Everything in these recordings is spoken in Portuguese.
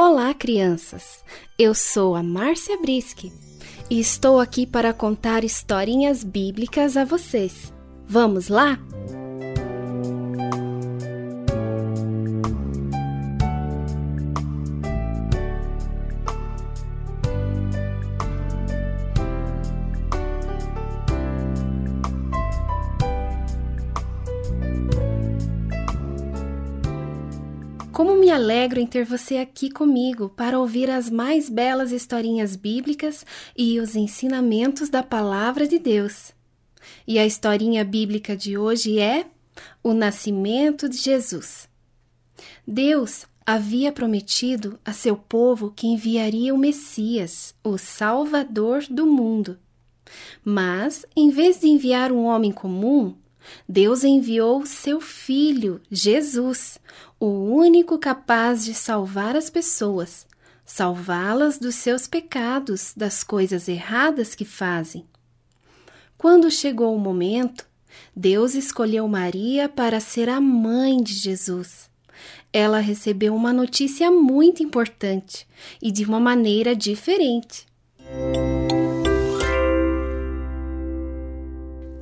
Olá, crianças! Eu sou a Márcia Brisque e estou aqui para contar historinhas bíblicas a vocês. Vamos lá? Como me alegro em ter você aqui comigo para ouvir as mais belas historinhas bíblicas e os ensinamentos da Palavra de Deus. E a historinha bíblica de hoje é o nascimento de Jesus. Deus havia prometido a seu povo que enviaria o Messias, o Salvador do mundo. Mas, em vez de enviar um homem comum, Deus enviou seu Filho, Jesus, o único capaz de salvar as pessoas, salvá-las dos seus pecados, das coisas erradas que fazem. Quando chegou o momento, Deus escolheu Maria para ser a mãe de Jesus. Ela recebeu uma notícia muito importante e de uma maneira diferente.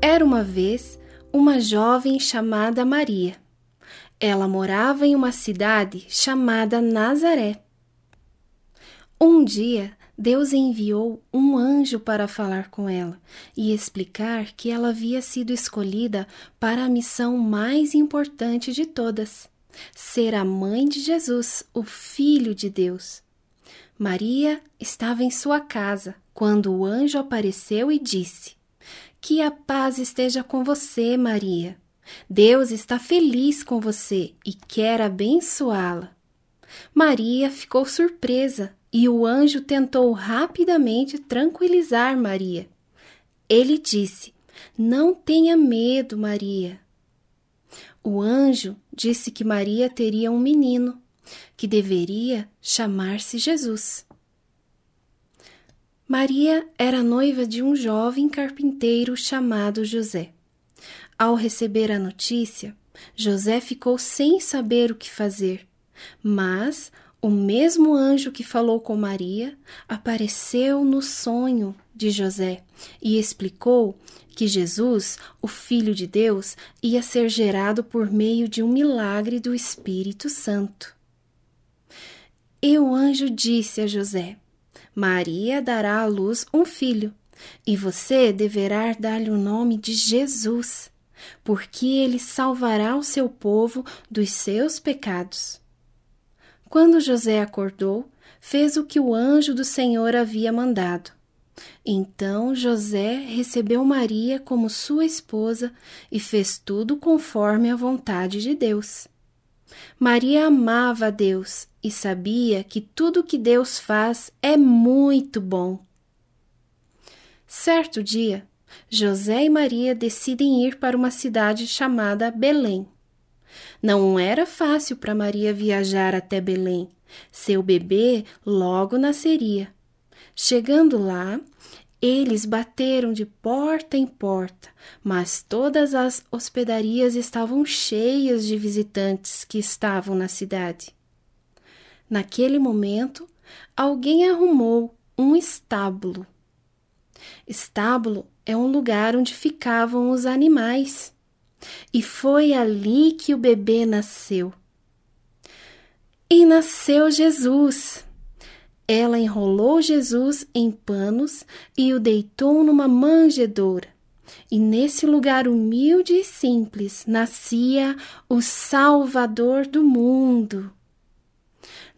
Era uma vez uma jovem chamada Maria. Ela morava em uma cidade chamada Nazaré. Um dia, Deus enviou um anjo para falar com ela e explicar que ela havia sido escolhida para a missão mais importante de todas: ser a mãe de Jesus, o Filho de Deus. Maria estava em sua casa quando o anjo apareceu e disse: que a paz esteja com você, Maria. Deus está feliz com você e quer abençoá-la. Maria ficou surpresa e o anjo tentou rapidamente tranquilizar Maria. Ele disse: Não tenha medo, Maria. O anjo disse que Maria teria um menino, que deveria chamar-se Jesus. Maria era noiva de um jovem carpinteiro chamado José. Ao receber a notícia, José ficou sem saber o que fazer, mas o mesmo anjo que falou com Maria apareceu no sonho de José e explicou que Jesus, o Filho de Deus, ia ser gerado por meio de um milagre do Espírito Santo. E o anjo disse a José: Maria dará à luz um filho, e você deverá dar-lhe o nome de Jesus, porque ele salvará o seu povo dos seus pecados. Quando José acordou, fez o que o anjo do Senhor havia mandado. Então José recebeu Maria como sua esposa e fez tudo conforme a vontade de Deus. Maria amava Deus e sabia que tudo que Deus faz é muito bom. Certo dia, José e Maria decidem ir para uma cidade chamada Belém. Não era fácil para Maria viajar até Belém. Seu bebê logo nasceria. Chegando lá, eles bateram de porta em porta, mas todas as hospedarias estavam cheias de visitantes que estavam na cidade. Naquele momento, alguém arrumou um estábulo. Estábulo é um lugar onde ficavam os animais. E foi ali que o bebê nasceu. E nasceu Jesus. Ela enrolou Jesus em panos e o deitou numa manjedoura. E nesse lugar humilde e simples nascia o Salvador do mundo.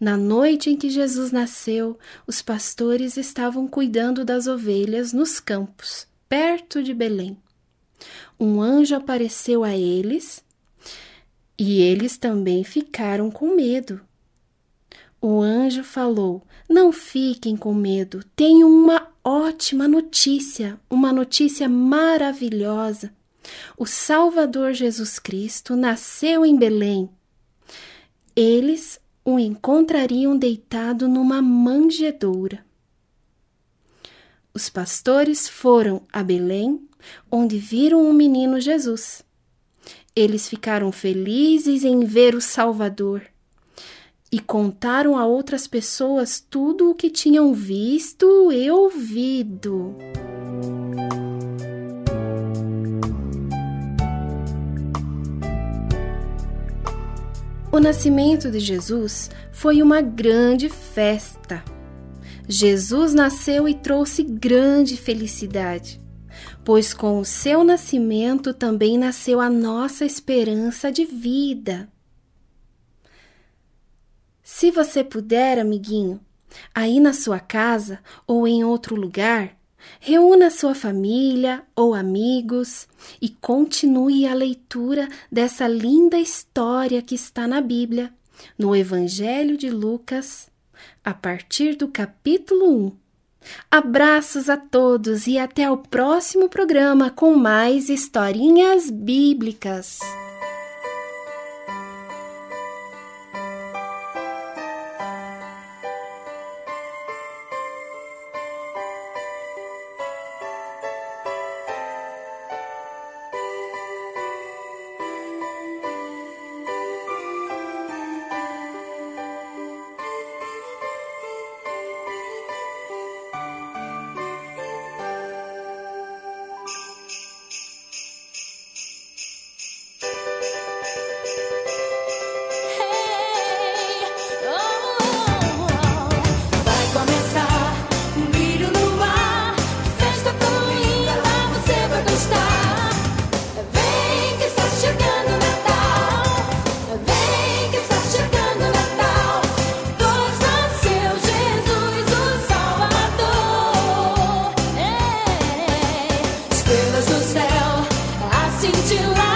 Na noite em que Jesus nasceu, os pastores estavam cuidando das ovelhas nos campos, perto de Belém. Um anjo apareceu a eles e eles também ficaram com medo. O anjo falou: Não fiquem com medo, tenho uma ótima notícia, uma notícia maravilhosa. O Salvador Jesus Cristo nasceu em Belém. Eles o encontrariam deitado numa manjedoura. Os pastores foram a Belém, onde viram o menino Jesus. Eles ficaram felizes em ver o Salvador e contaram a outras pessoas tudo o que tinham visto e ouvido. O nascimento de Jesus foi uma grande festa. Jesus nasceu e trouxe grande felicidade, pois com o seu nascimento também nasceu a nossa esperança de vida. Se você puder, amiguinho, aí na sua casa ou em outro lugar, reúna sua família ou amigos e continue a leitura dessa linda história que está na Bíblia, no Evangelho de Lucas, a partir do capítulo 1. Abraços a todos e até o próximo programa com mais historinhas bíblicas. so sell. I seem to.